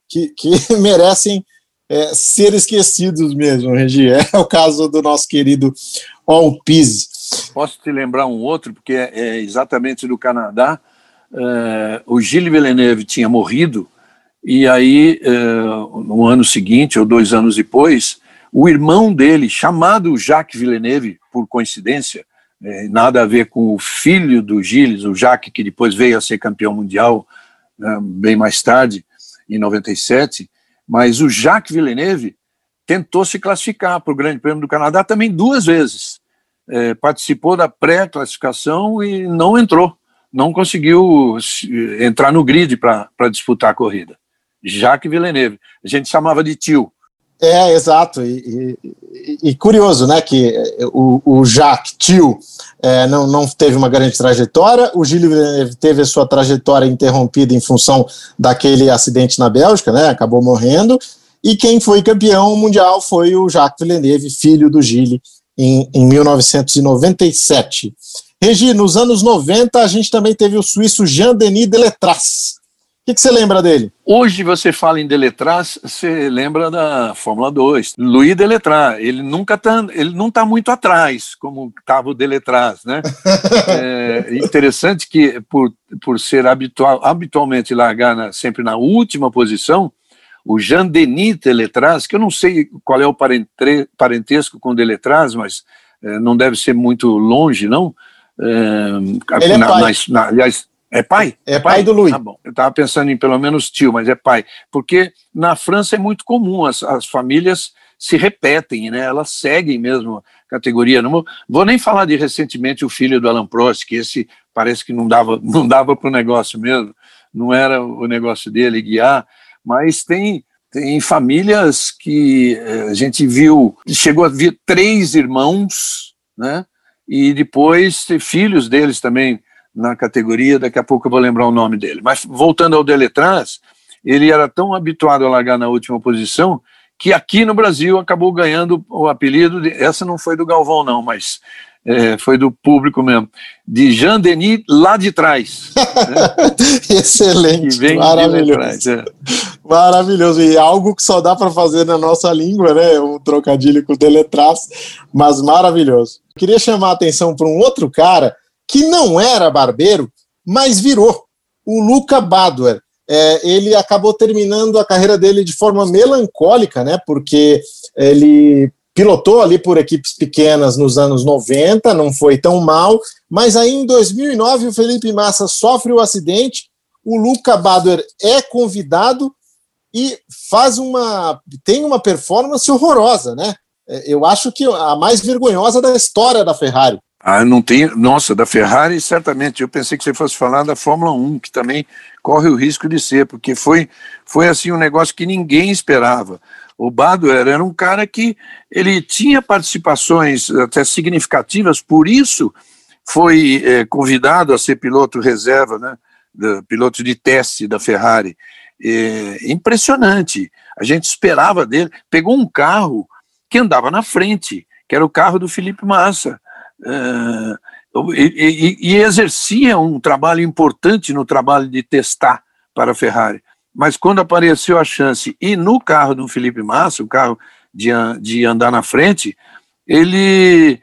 que, que merecem é, ser esquecidos mesmo, Regi. É o caso do nosso querido Alpise. Posso te lembrar um outro, porque é, é exatamente do Canadá. É, o Gilles Villeneuve tinha morrido e aí, uh, no ano seguinte, ou dois anos depois, o irmão dele, chamado Jacques Villeneuve, por coincidência, é, nada a ver com o filho do Gilles, o Jacques, que depois veio a ser campeão mundial né, bem mais tarde, em 97, mas o Jacques Villeneuve tentou se classificar para o Grande Prêmio do Canadá também duas vezes. É, participou da pré-classificação e não entrou, não conseguiu entrar no grid para disputar a corrida. Jacques Villeneuve, a gente chamava de tio. É, exato. E, e, e curioso, né, que o, o Jacques, tio, é, não, não teve uma grande trajetória, o Gilles Villeneuve teve a sua trajetória interrompida em função daquele acidente na Bélgica, né, acabou morrendo, e quem foi campeão mundial foi o Jacques Villeneuve, filho do Gilles, em, em 1997. Regi, nos anos 90 a gente também teve o suíço Jean-Denis Deletras. O que, que, você lembra dele? Hoje você fala em Deletras, você lembra da Fórmula 2. Louis Deletras, ele nunca tá, ele não está muito atrás, como estava o Deletras, né? é interessante que por, por ser habitual, habitualmente largar na, sempre na última posição, o Jean Denis Deletras, que eu não sei qual é o parentesco com Deletras, mas é, não deve ser muito longe, não. É, Ele é na, pai. Na, na, aliás, é pai? É pai, pai do Luiz. Tá bom. Eu estava pensando em pelo menos tio, mas é pai. Porque na França é muito comum, as, as famílias se repetem, né? Elas seguem mesmo a categoria. Não vou nem falar de recentemente o filho do Alan Prost, que esse parece que não dava, não dava para o negócio mesmo, não era o negócio dele guiar mas tem, tem famílias que eh, a gente viu, chegou a ver três irmãos, né? E depois filhos deles também na categoria, daqui a pouco eu vou lembrar o nome dele. Mas voltando ao Deletraz, ele era tão habituado a largar na última posição que aqui no Brasil acabou ganhando o apelido de, essa não foi do Galvão não, mas é, foi do público mesmo, de Jean Denis lá de trás. Né? Excelente, maravilhoso. Trás, é. Maravilhoso, e algo que só dá para fazer na nossa língua, né? Um trocadilho com deletraz, mas maravilhoso. Queria chamar a atenção para um outro cara que não era barbeiro, mas virou, o Luca Badoer. É, ele acabou terminando a carreira dele de forma melancólica, né? Porque ele pilotou ali por equipes pequenas nos anos 90, não foi tão mal, mas aí em 2009 o Felipe Massa sofre o acidente, o Luca Badoer é convidado e faz uma tem uma performance horrorosa, né? É, eu acho que a mais vergonhosa da história da Ferrari. Ah, não tem. Nossa, da Ferrari, certamente. Eu pensei que você fosse falar da Fórmula 1, que também corre o risco de ser, porque foi, foi assim um negócio que ninguém esperava. O Badoer era um cara que ele tinha participações até significativas, por isso foi é, convidado a ser piloto reserva, né, piloto de teste da Ferrari. É, impressionante. A gente esperava dele. Pegou um carro que andava na frente, que era o carro do Felipe Massa. É, e, e, e, exercia um trabalho importante no trabalho de testar para a Ferrari. Mas quando apareceu a chance, e no carro do Felipe Massa, o carro de, de andar na frente, ele.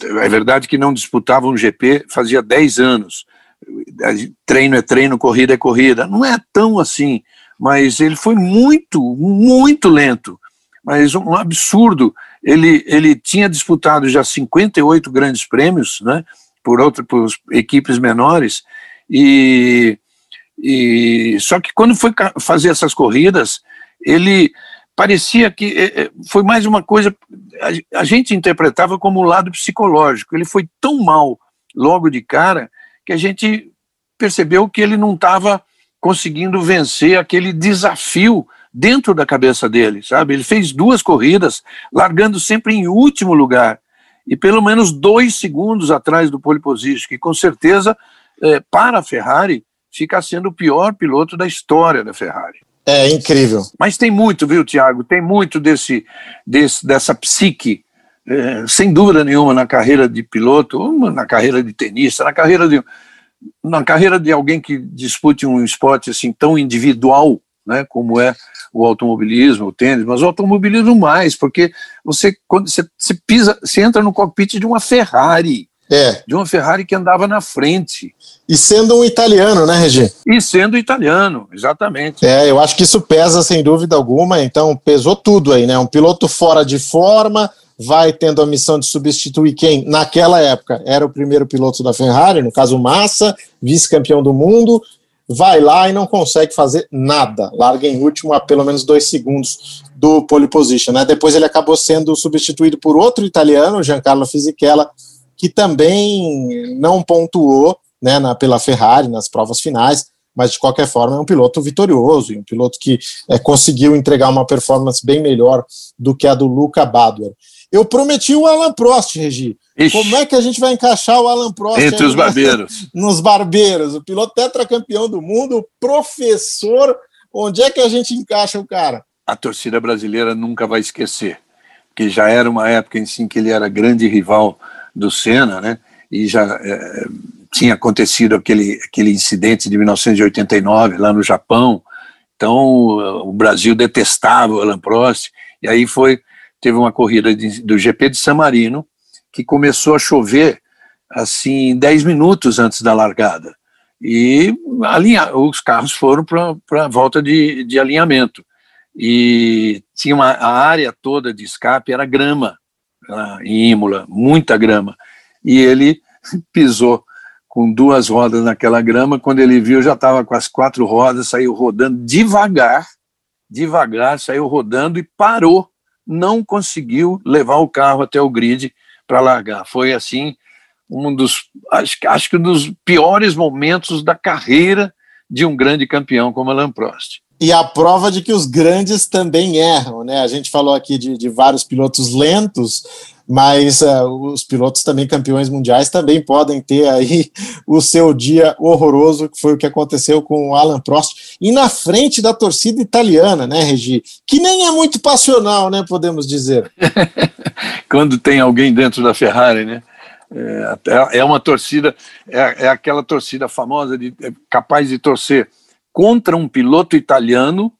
É verdade que não disputava um GP fazia 10 anos. Treino é treino, corrida é corrida. Não é tão assim, mas ele foi muito, muito lento. Mas um absurdo. Ele, ele tinha disputado já 58 grandes prêmios, né? Por, outro, por equipes menores, e e só que quando foi fazer essas corridas, ele parecia que é, é, foi mais uma coisa a gente interpretava como o lado psicológico. Ele foi tão mal logo de cara que a gente percebeu que ele não estava conseguindo vencer aquele desafio dentro da cabeça dele, sabe? Ele fez duas corridas, largando sempre em último lugar e pelo menos dois segundos atrás do pole position, que com certeza é, para a Ferrari fica sendo o pior piloto da história da Ferrari. É incrível. Mas tem muito, viu, Tiago? Tem muito desse, desse dessa psique, é, sem dúvida nenhuma, na carreira de piloto, na carreira de tenista, na carreira de, na carreira de alguém que dispute um esporte assim tão individual, né, como é o automobilismo, o tênis, mas o automobilismo mais, porque você quando você, você pisa, você entra no cockpit de uma Ferrari, é. De uma Ferrari que andava na frente. E sendo um italiano, né, Regi? E sendo italiano, exatamente. É, eu acho que isso pesa sem dúvida alguma, então pesou tudo aí, né? Um piloto fora de forma, vai tendo a missão de substituir quem, naquela época, era o primeiro piloto da Ferrari, no caso Massa, vice-campeão do mundo, vai lá e não consegue fazer nada. Larga em último a pelo menos dois segundos do pole position. Né? Depois ele acabou sendo substituído por outro italiano, Giancarlo Fisichella, que também não pontuou né, na, pela Ferrari nas provas finais, mas de qualquer forma é um piloto vitorioso, um piloto que é, conseguiu entregar uma performance bem melhor do que a do Luca Badoer. Eu prometi o Alan Prost, Regi. Ixi. Como é que a gente vai encaixar o Alan Prost entre os barbeiros? Nos barbeiros, o piloto tetracampeão do mundo, o professor. Onde é que a gente encaixa o cara? A torcida brasileira nunca vai esquecer, que já era uma época em si que ele era grande rival do Senna, né? E já é, tinha acontecido aquele, aquele incidente de 1989 lá no Japão. Então o Brasil detestava o Alan Prost. E aí foi teve uma corrida de, do GP de San Marino que começou a chover assim 10 minutos antes da largada. E alinha, os carros foram para a volta de, de alinhamento. E tinha uma, a área toda de escape era grama, em Imola, muita grama. E ele pisou com duas rodas naquela grama, quando ele viu já estava com as quatro rodas, saiu rodando devagar, devagar, saiu rodando e parou, não conseguiu levar o carro até o grid para largar. Foi assim um dos acho, acho que um dos piores momentos da carreira de um grande campeão como Alain Prost. E a prova de que os grandes também erram, né? A gente falou aqui de, de vários pilotos lentos, mas uh, os pilotos também campeões mundiais também podem ter aí o seu dia horroroso, que foi o que aconteceu com o Alan Prost, e na frente da torcida italiana, né, Regi? Que nem é muito passional, né, podemos dizer. Quando tem alguém dentro da Ferrari, né? É, é uma torcida, é, é aquela torcida famosa de é capaz de torcer contra um piloto italiano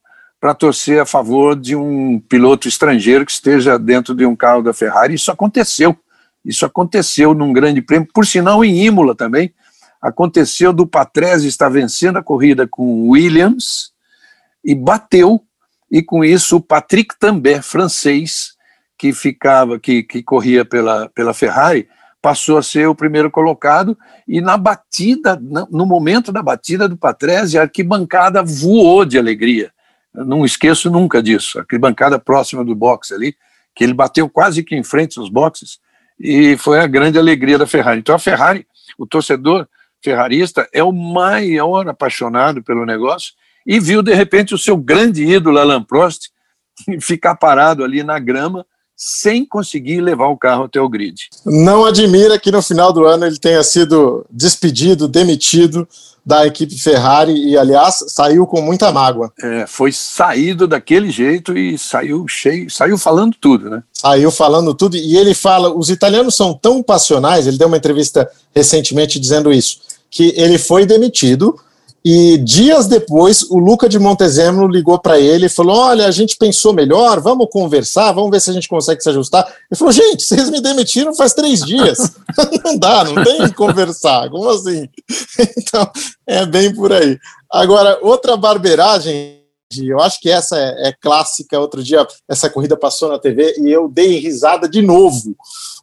para torcer a favor de um piloto estrangeiro que esteja dentro de um carro da Ferrari. Isso aconteceu. Isso aconteceu num grande prêmio, por sinal em Imola também. Aconteceu do Patrese estar vencendo a corrida com Williams e bateu, e com isso o Patrick Tambay, francês, que ficava, que, que corria pela, pela Ferrari, passou a ser o primeiro colocado, e na batida, no momento da batida do Patrese, a arquibancada voou de alegria não esqueço nunca disso. Aquele bancada próxima do boxe ali, que ele bateu quase que em frente aos boxes, e foi a grande alegria da Ferrari. Então a Ferrari, o torcedor ferrarista, é o maior apaixonado pelo negócio e viu de repente o seu grande ídolo Alain Prost ficar parado ali na grama sem conseguir levar o carro até o grid. Não admira que no final do ano ele tenha sido despedido, demitido da equipe Ferrari e, aliás, saiu com muita mágoa. É, foi saído daquele jeito e saiu cheio, saiu falando tudo, né? Saiu falando tudo e ele fala: os italianos são tão passionais. Ele deu uma entrevista recentemente dizendo isso, que ele foi demitido e dias depois, o Luca de Montezemolo ligou para ele e falou: Olha, a gente pensou melhor, vamos conversar, vamos ver se a gente consegue se ajustar. Ele falou: Gente, vocês me demitiram faz três dias. não dá, não tem que conversar. Como assim? então, é bem por aí. Agora, outra barbeiragem, eu acho que essa é, é clássica. Outro dia, essa corrida passou na TV e eu dei risada de novo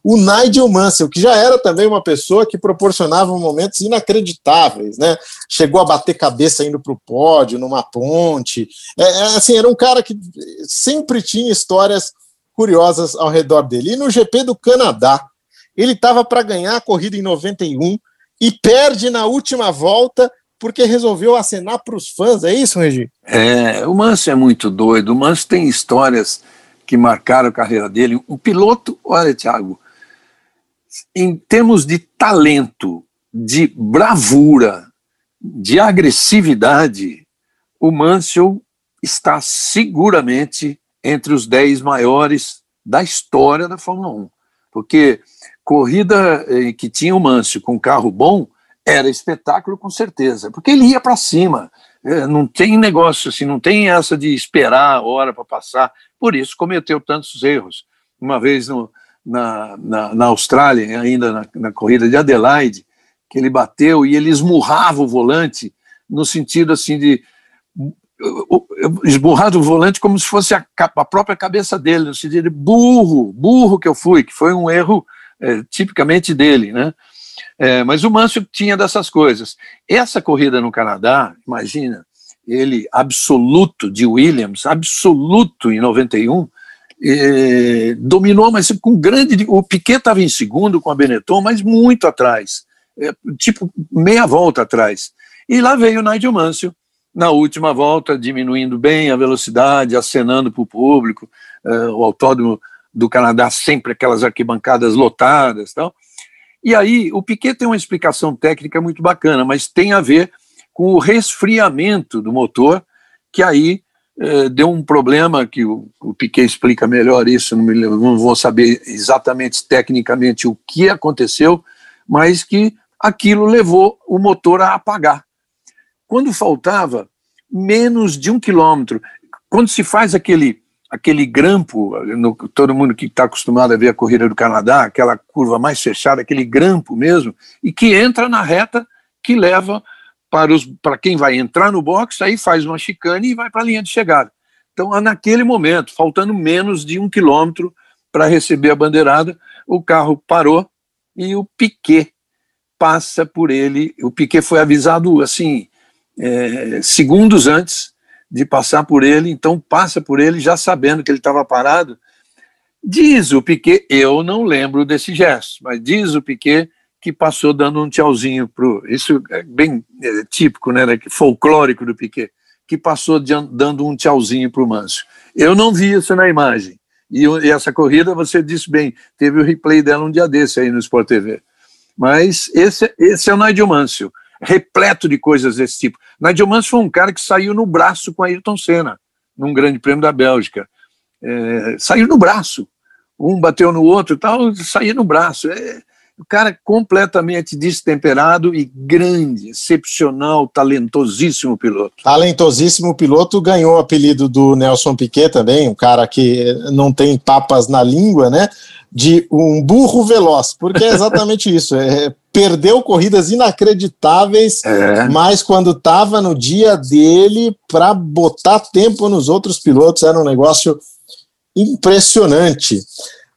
o Nigel Mansell, que já era também uma pessoa que proporcionava momentos inacreditáveis, né? Chegou a bater cabeça indo para o pódio, numa ponte. É, é, assim, era um cara que sempre tinha histórias curiosas ao redor dele. E no GP do Canadá, ele estava para ganhar a corrida em 91 e perde na última volta porque resolveu acenar para os fãs. É isso, Regi? É, o Mansell é muito doido. O Mansell tem histórias que marcaram a carreira dele. O piloto, olha, Thiago, em termos de talento, de bravura, de agressividade, o Mansell está seguramente entre os dez maiores da história da Fórmula 1. Porque corrida eh, que tinha o Mansell com carro bom era espetáculo com certeza, porque ele ia para cima. Eh, não tem negócio assim, não tem essa de esperar a hora para passar. Por isso cometeu tantos erros. Uma vez no, na, na, na Austrália, ainda na, na, corrida de Adelaide, que ele bateu e ele esmurrava o volante no sentido assim de esmurrado o volante como se fosse a, a, própria cabeça dele, no sentido de burro, burro que eu fui, que foi um erro é, tipicamente dele, né? É, mas o Mansell tinha dessas coisas. Essa corrida no Canadá, imagina, ele absoluto de Williams, absoluto em 91, eh, dominou, mas com grande. O Piquet estava em segundo com a Benetton, mas muito atrás, eh, tipo meia volta atrás. E lá veio o Nigel Mansell, na última volta, diminuindo bem a velocidade, acenando para o público, eh, o autódromo do Canadá sempre aquelas arquibancadas lotadas tal. E aí, o Piquet tem uma explicação técnica muito bacana, mas tem a ver com o resfriamento do motor, que aí eh, deu um problema que o, o Piquet explica melhor isso, não, me, não vou saber exatamente tecnicamente o que aconteceu, mas que aquilo levou o motor a apagar. Quando faltava menos de um quilômetro, quando se faz aquele aquele grampo, no, todo mundo que está acostumado a ver a corrida do Canadá, aquela curva mais fechada, aquele grampo mesmo, e que entra na reta que leva para, os, para quem vai entrar no box, aí faz uma chicane e vai para a linha de chegada. Então, naquele momento, faltando menos de um quilômetro para receber a bandeirada, o carro parou e o Piquet passa por ele. O Piquet foi avisado assim é, segundos antes de passar por ele, então passa por ele já sabendo que ele estava parado. Diz o Piquet, eu não lembro desse gesto, mas diz o Piquet que passou dando um tchauzinho pro. Isso é bem é, típico, né, né folclórico do Piquet, que passou de, dando um tchauzinho para o Mâncio. Eu não vi isso na imagem. E, e, essa corrida, você disse bem, teve o replay dela um dia desse aí no Sport TV. Mas esse, esse é o Nigel Mansell repleto de coisas desse tipo. Nigel Mansell foi um cara que saiu no braço com Ayrton Senna, num grande prêmio da Bélgica. É, saiu no braço. Um bateu no outro e tal, saiu no braço. É, o cara completamente destemperado e grande, excepcional, talentosíssimo piloto. Talentosíssimo piloto, ganhou o apelido do Nelson Piquet também, um cara que não tem papas na língua, né? De um burro veloz, porque é exatamente isso. É, perdeu corridas inacreditáveis, é. mas quando estava no dia dele, para botar tempo nos outros pilotos, era um negócio impressionante.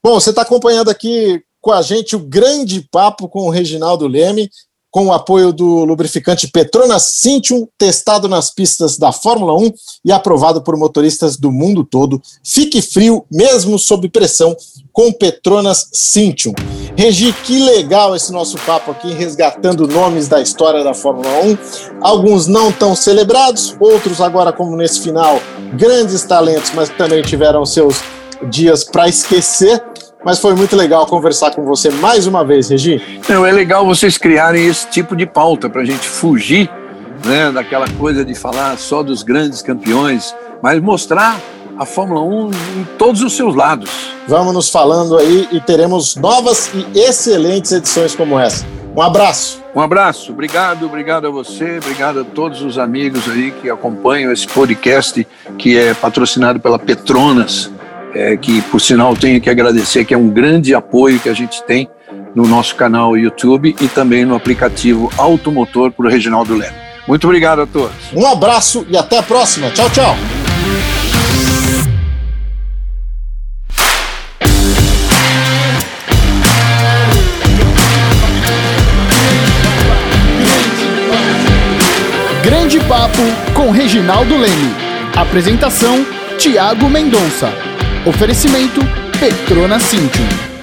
Bom, você está acompanhando aqui com a gente o grande papo com o Reginaldo Leme, com o apoio do lubrificante Petronas Cintium, testado nas pistas da Fórmula 1 e aprovado por motoristas do mundo todo. Fique frio, mesmo sob pressão, com Petronas Cintium. Regi, que legal esse nosso papo aqui, resgatando nomes da história da Fórmula 1. Alguns não tão celebrados, outros agora, como nesse final, grandes talentos, mas também tiveram seus dias para esquecer. Mas foi muito legal conversar com você mais uma vez, Regi. Não, é legal vocês criarem esse tipo de pauta para a gente fugir né, daquela coisa de falar só dos grandes campeões, mas mostrar a Fórmula 1 em todos os seus lados. Vamos nos falando aí e teremos novas e excelentes edições como essa. Um abraço. Um abraço, obrigado, obrigado a você, obrigado a todos os amigos aí que acompanham esse podcast que é patrocinado pela Petronas é, que por sinal tenho que agradecer, que é um grande apoio que a gente tem no nosso canal YouTube e também no aplicativo Automotor para o Reginaldo Leme. Muito obrigado a todos. Um abraço e até a próxima. Tchau, tchau. Grande Papo com Reginaldo Leme. Apresentação: Tiago Mendonça. Oferecimento Petrona Cintium.